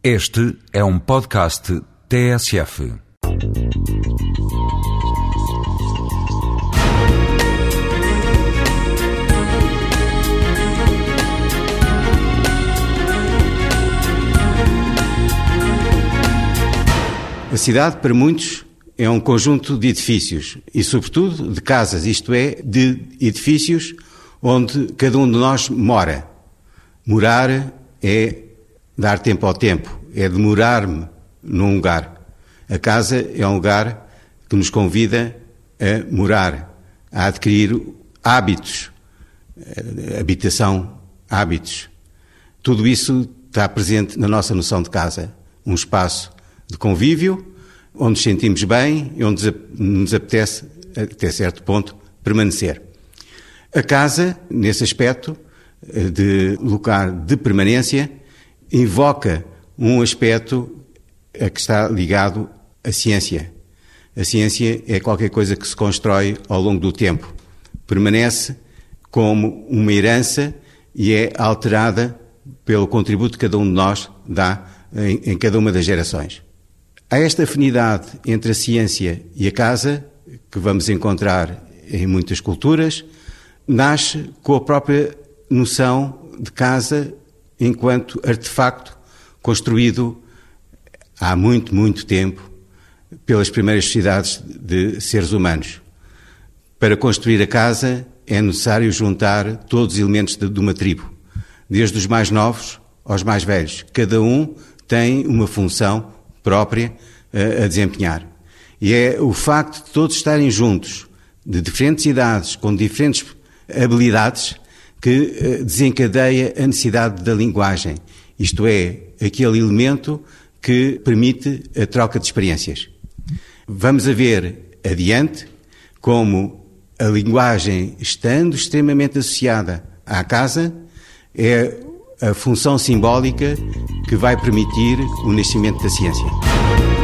Este é um podcast TSF. A cidade, para muitos, é um conjunto de edifícios e, sobretudo, de casas, isto é, de edifícios onde cada um de nós mora. Morar é dar tempo ao tempo, é demorar-me num lugar. A casa é um lugar que nos convida a morar, a adquirir hábitos, habitação, hábitos. Tudo isso está presente na nossa noção de casa. Um espaço de convívio, onde nos sentimos bem e onde nos apetece, até certo ponto, permanecer. A casa, nesse aspecto de lugar de permanência, invoca um aspecto a que está ligado à ciência. A ciência é qualquer coisa que se constrói ao longo do tempo. Permanece como uma herança e é alterada pelo contributo que cada um de nós dá em, em cada uma das gerações. Há esta afinidade entre a ciência e a casa, que vamos encontrar em muitas culturas, nasce com a própria noção de casa enquanto artefacto construído há muito, muito tempo pelas primeiras sociedades de seres humanos. Para construir a casa é necessário juntar todos os elementos de uma tribo, desde os mais novos aos mais velhos. Cada um tem uma função própria a, a desempenhar. E é o facto de todos estarem juntos, de diferentes idades, com diferentes habilidades, que eh, desencadeia a necessidade da linguagem, isto é, aquele elemento que permite a troca de experiências. Vamos a ver adiante como a linguagem, estando extremamente associada à casa, é a função simbólica que vai permitir o nascimento da ciência.